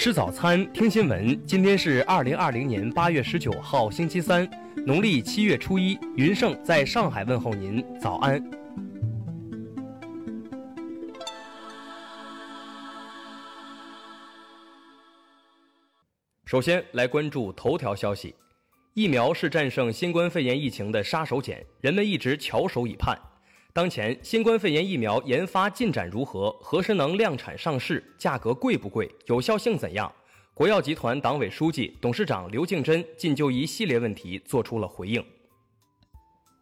吃早餐，听新闻。今天是二零二零年八月十九号，星期三，农历七月初一。云盛在上海问候您，早安。首先来关注头条消息：疫苗是战胜新冠肺炎疫情的杀手锏，人们一直翘首以盼。当前新冠肺炎疫苗研发进展如何？何时能量产上市？价格贵不贵？有效性怎样？国药集团党委书记、董事长刘敬珍近就一系列问题作出了回应。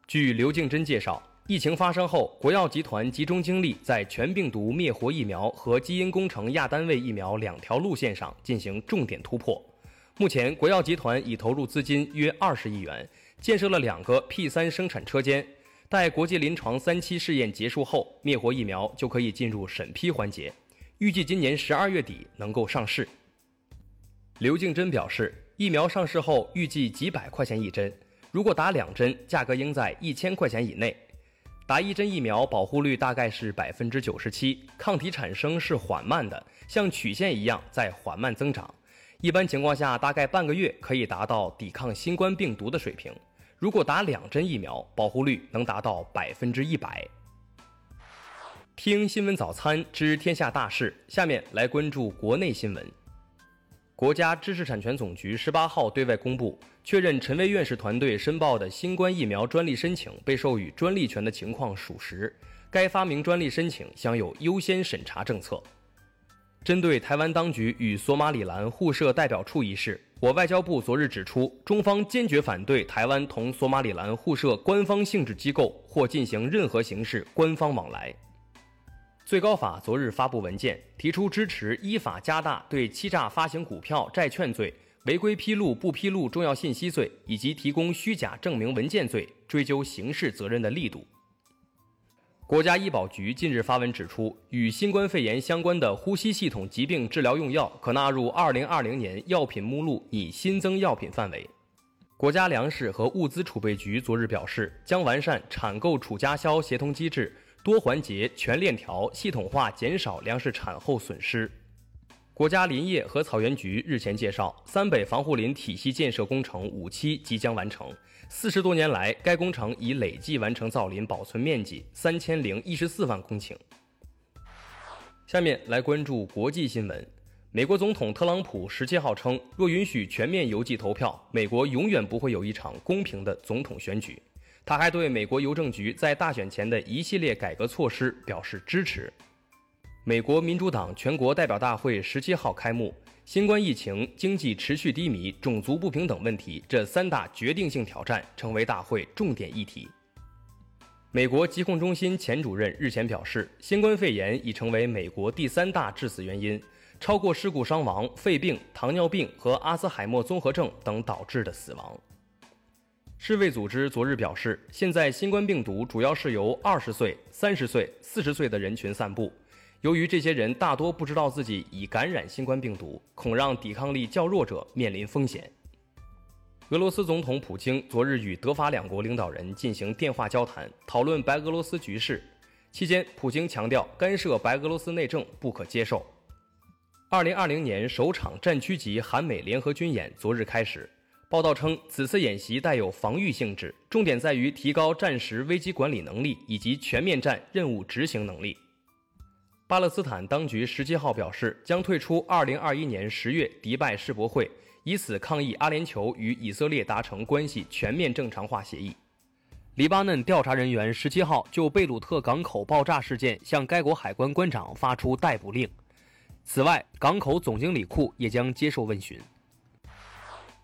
据刘敬珍介绍，疫情发生后，国药集团集中精力在全病毒灭活疫苗和基因工程亚单位疫苗两条路线上进行重点突破。目前，国药集团已投入资金约二十亿元，建设了两个 P 三生产车间。待国际临床三期试验结束后，灭活疫苗就可以进入审批环节，预计今年十二月底能够上市。刘敬珍表示，疫苗上市后预计几百块钱一针，如果打两针，价格应在一千块钱以内。打一针疫苗保护率大概是百分之九十七，抗体产生是缓慢的，像曲线一样在缓慢增长，一般情况下大概半个月可以达到抵抗新冠病毒的水平。如果打两针疫苗，保护率能达到百分之一百。听新闻早餐知天下大事，下面来关注国内新闻。国家知识产权总局十八号对外公布，确认陈薇院士团队申报的新冠疫苗专利申请被授予专利权的情况属实，该发明专利申请享有优先审查政策。针对台湾当局与索马里兰互设代表处一事，我外交部昨日指出，中方坚决反对台湾同索马里兰互设官方性质机构或进行任何形式官方往来。最高法昨日发布文件，提出支持依法加大对欺诈发行股票、债券罪、违规披露不披露重要信息罪以及提供虚假证明文件罪追究刑事责任的力度。国家医保局近日发文指出，与新冠肺炎相关的呼吸系统疾病治疗用药可纳入2020年药品目录拟新增药品范围。国家粮食和物资储备局昨日表示，将完善产购储加销协同机制，多环节、全链条、系统化减少粮食产后损失。国家林业和草原局日前介绍，三北防护林体系建设工程五期即将完成。四十多年来，该工程已累计完成造林保存面积三千零一十四万公顷。下面来关注国际新闻。美国总统特朗普十七号称，若允许全面邮寄投票，美国永远不会有一场公平的总统选举。他还对美国邮政局在大选前的一系列改革措施表示支持。美国民主党全国代表大会十七号开幕，新冠疫情、经济持续低迷、种族不平等问题这三大决定性挑战成为大会重点议题。美国疾控中心前主任日前表示，新冠肺炎已成为美国第三大致死原因，超过事故伤亡、肺病、糖尿病和阿兹海默综合症等导致的死亡。世卫组织昨日表示，现在新冠病毒主要是由二十岁、三十岁、四十岁的人群散布。由于这些人大多不知道自己已感染新冠病毒，恐让抵抗力较弱者面临风险。俄罗斯总统普京昨日与德法两国领导人进行电话交谈，讨论白俄罗斯局势。期间，普京强调干涉白俄罗斯内政不可接受。二零二零年首场战区级韩美联合军演昨日开始，报道称此次演习带有防御性质，重点在于提高战时危机管理能力以及全面战任务执行能力。巴勒斯坦当局十七号表示，将退出二零二一年十月迪拜世博会，以此抗议阿联酋与以色列达成关系全面正常化协议。黎巴嫩调查人员十七号就贝鲁特港口爆炸事件向该国海关关长发出逮捕令。此外，港口总经理库也将接受问询。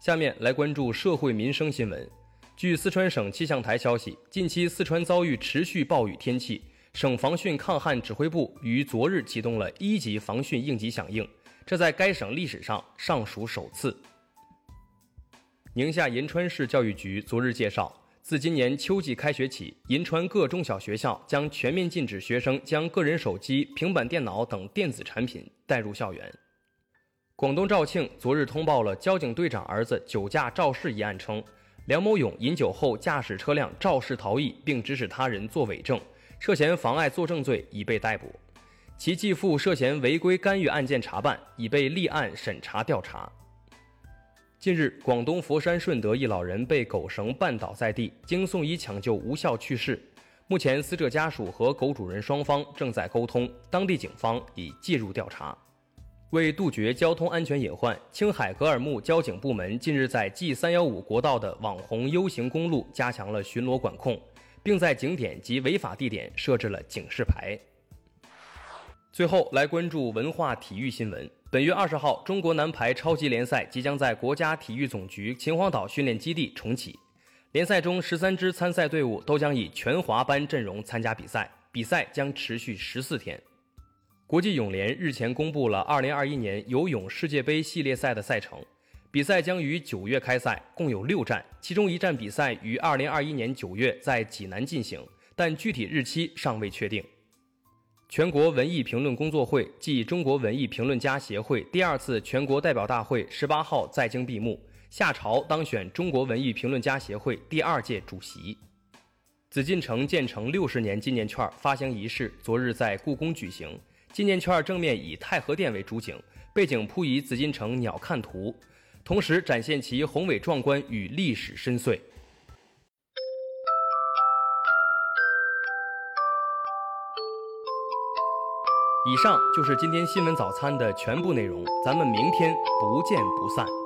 下面来关注社会民生新闻。据四川省气象台消息，近期四川遭遇持续暴雨天气。省防汛抗旱指挥部于昨日启动了一级防汛应急响应，这在该省历史上尚属首次。宁夏银川市教育局昨日介绍，自今年秋季开学起，银川各中小学校将全面禁止学生将个人手机、平板电脑等电子产品带入校园。广东肇庆昨日通报了交警队长儿子酒驾肇事一案，称梁某勇饮酒后驾驶车辆肇事逃逸，并指使他人作伪证。涉嫌妨碍作证罪已被逮捕。其继父涉嫌违规干预案件查办，已被立案审查调查。近日，广东佛山顺德一老人被狗绳绊倒在地，经送医抢救无效去世。目前，死者家属和狗主人双方正在沟通，当地警方已介入调查。为杜绝交通安全隐患，青海格尔木交警部门近日在 G 三幺五国道的网红 U 型公路加强了巡逻管控，并在景点及违法地点设置了警示牌。最后来关注文化体育新闻。本月二十号，中国男排超级联赛即将在国家体育总局秦皇岛训练基地重启。联赛中十三支参赛队伍都将以全华班阵容参加比赛，比赛将持续十四天。国际泳联日前公布了二零二一年游泳世界杯系列赛的赛程，比赛将于九月开赛，共有六站，其中一站比赛于二零二一年九月在济南进行，但具体日期尚未确定。全国文艺评论工作会暨中国文艺评论家协会第二次全国代表大会十八号在京闭幕，夏朝当选中国文艺评论家协会第二届主席。紫禁城建成六十年纪念券发行仪式昨日在故宫举行，纪念券正面以太和殿为主景，背景铺以紫禁城鸟瞰图，同时展现其宏伟壮观与历史深邃。以上就是今天新闻早餐的全部内容，咱们明天不见不散。